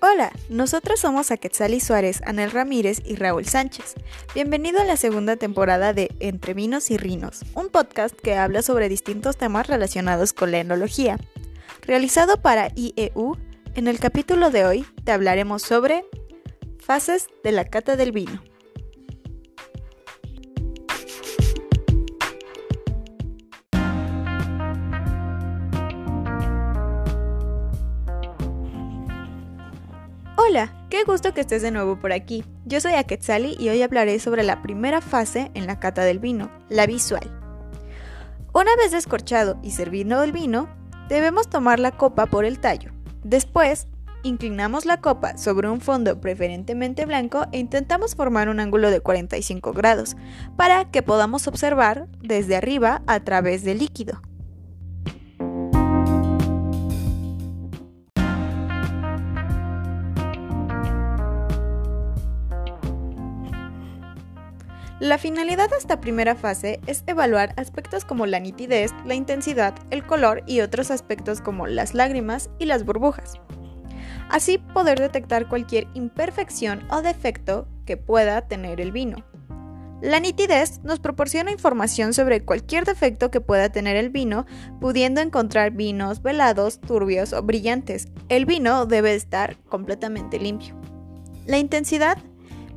Hola, nosotros somos Aquetzali Suárez, Anel Ramírez y Raúl Sánchez. Bienvenido a la segunda temporada de Entre Vinos y Rinos, un podcast que habla sobre distintos temas relacionados con la enología. Realizado para IEU, en el capítulo de hoy te hablaremos sobre fases de la cata del vino. Qué gusto que estés de nuevo por aquí. Yo soy Aquetzali y hoy hablaré sobre la primera fase en la cata del vino, la visual. Una vez descorchado y servido el vino, debemos tomar la copa por el tallo. Después, inclinamos la copa sobre un fondo preferentemente blanco e intentamos formar un ángulo de 45 grados para que podamos observar desde arriba a través del líquido. La finalidad de esta primera fase es evaluar aspectos como la nitidez, la intensidad, el color y otros aspectos como las lágrimas y las burbujas. Así poder detectar cualquier imperfección o defecto que pueda tener el vino. La nitidez nos proporciona información sobre cualquier defecto que pueda tener el vino, pudiendo encontrar vinos velados, turbios o brillantes. El vino debe estar completamente limpio. La intensidad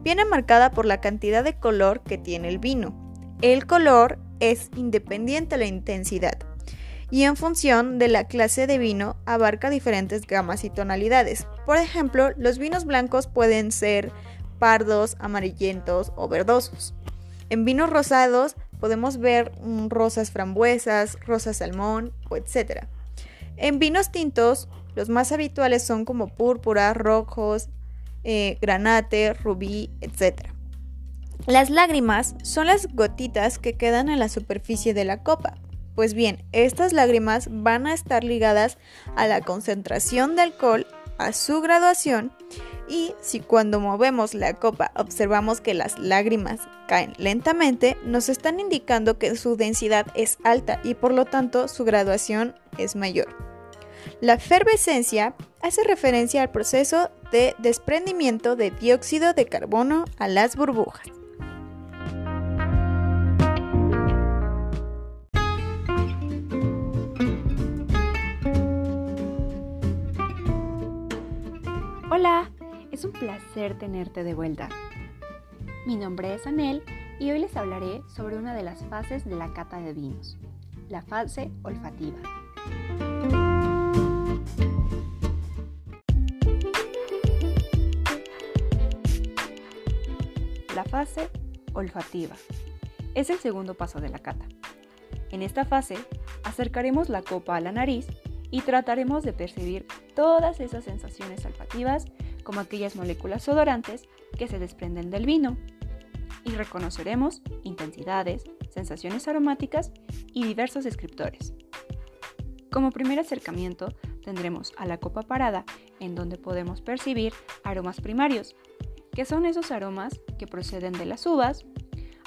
viene marcada por la cantidad de color que tiene el vino. El color es independiente de la intensidad y en función de la clase de vino abarca diferentes gamas y tonalidades. Por ejemplo, los vinos blancos pueden ser pardos, amarillentos o verdosos. En vinos rosados podemos ver rosas frambuesas, rosas salmón o etc. En vinos tintos, los más habituales son como púrpura, rojos, eh, granate, rubí, etc. Las lágrimas son las gotitas que quedan en la superficie de la copa. Pues bien, estas lágrimas van a estar ligadas a la concentración de alcohol, a su graduación y si cuando movemos la copa observamos que las lágrimas caen lentamente, nos están indicando que su densidad es alta y por lo tanto su graduación es mayor. La efervescencia hace referencia al proceso de desprendimiento de dióxido de carbono a las burbujas. Hola, es un placer tenerte de vuelta. Mi nombre es Anel y hoy les hablaré sobre una de las fases de la cata de vinos, la fase olfativa. Fase olfativa es el segundo paso de la cata. En esta fase acercaremos la copa a la nariz y trataremos de percibir todas esas sensaciones olfativas como aquellas moléculas odorantes que se desprenden del vino y reconoceremos intensidades, sensaciones aromáticas y diversos descriptores. Como primer acercamiento tendremos a la copa parada en donde podemos percibir aromas primarios que son esos aromas que proceden de las uvas,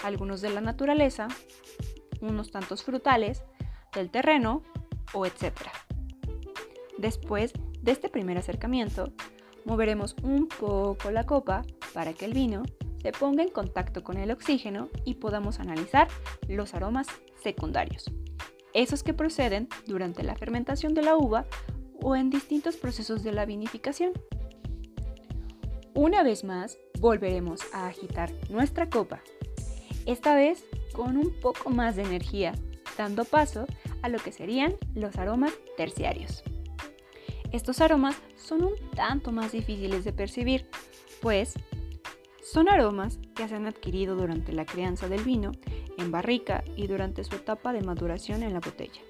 algunos de la naturaleza, unos tantos frutales, del terreno o etc. Después de este primer acercamiento, moveremos un poco la copa para que el vino se ponga en contacto con el oxígeno y podamos analizar los aromas secundarios, esos que proceden durante la fermentación de la uva o en distintos procesos de la vinificación. Una vez más, volveremos a agitar nuestra copa, esta vez con un poco más de energía, dando paso a lo que serían los aromas terciarios. Estos aromas son un tanto más difíciles de percibir, pues son aromas que se han adquirido durante la crianza del vino en barrica y durante su etapa de maduración en la botella.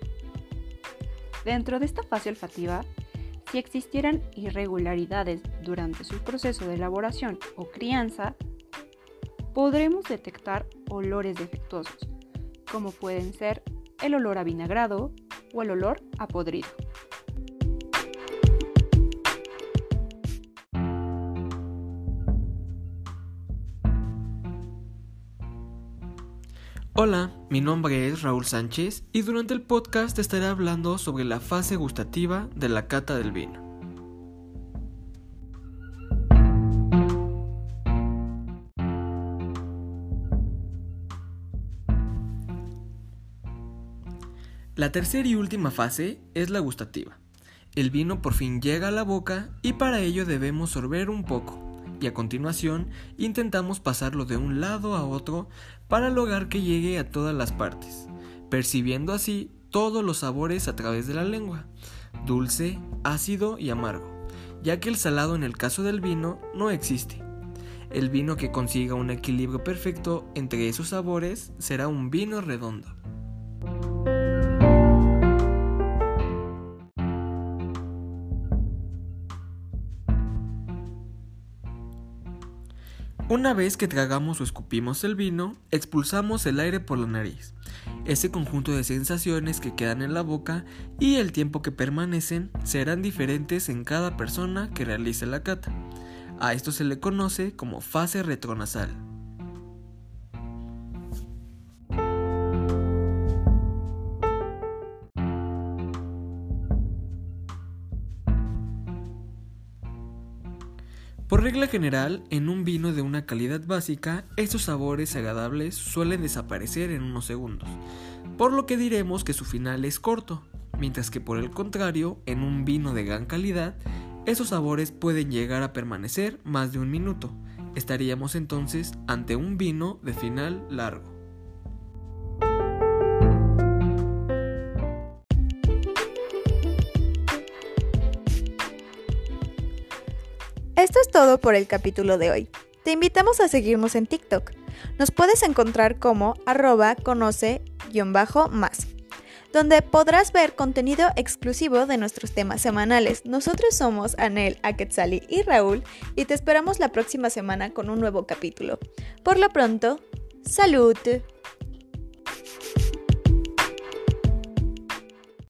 Dentro de esta fase olfativa si existieran irregularidades durante su proceso de elaboración o crianza, podremos detectar olores defectuosos, como pueden ser el olor a vinagrado o el olor a podrido. Hola, mi nombre es Raúl Sánchez y durante el podcast estaré hablando sobre la fase gustativa de la cata del vino. La tercera y última fase es la gustativa. El vino por fin llega a la boca y para ello debemos sorber un poco y a continuación intentamos pasarlo de un lado a otro para lograr que llegue a todas las partes, percibiendo así todos los sabores a través de la lengua, dulce, ácido y amargo, ya que el salado en el caso del vino no existe. El vino que consiga un equilibrio perfecto entre esos sabores será un vino redondo. Una vez que tragamos o escupimos el vino, expulsamos el aire por la nariz. Ese conjunto de sensaciones que quedan en la boca y el tiempo que permanecen serán diferentes en cada persona que realice la cata. A esto se le conoce como fase retronasal. Regla general, en un vino de una calidad básica, estos sabores agradables suelen desaparecer en unos segundos, por lo que diremos que su final es corto, mientras que por el contrario, en un vino de gran calidad, esos sabores pueden llegar a permanecer más de un minuto. Estaríamos entonces ante un vino de final largo. Esto es todo por el capítulo de hoy. Te invitamos a seguirnos en TikTok. Nos puedes encontrar como arroba conoce-más, donde podrás ver contenido exclusivo de nuestros temas semanales. Nosotros somos Anel, Aquetzali y Raúl y te esperamos la próxima semana con un nuevo capítulo. Por lo pronto, salud.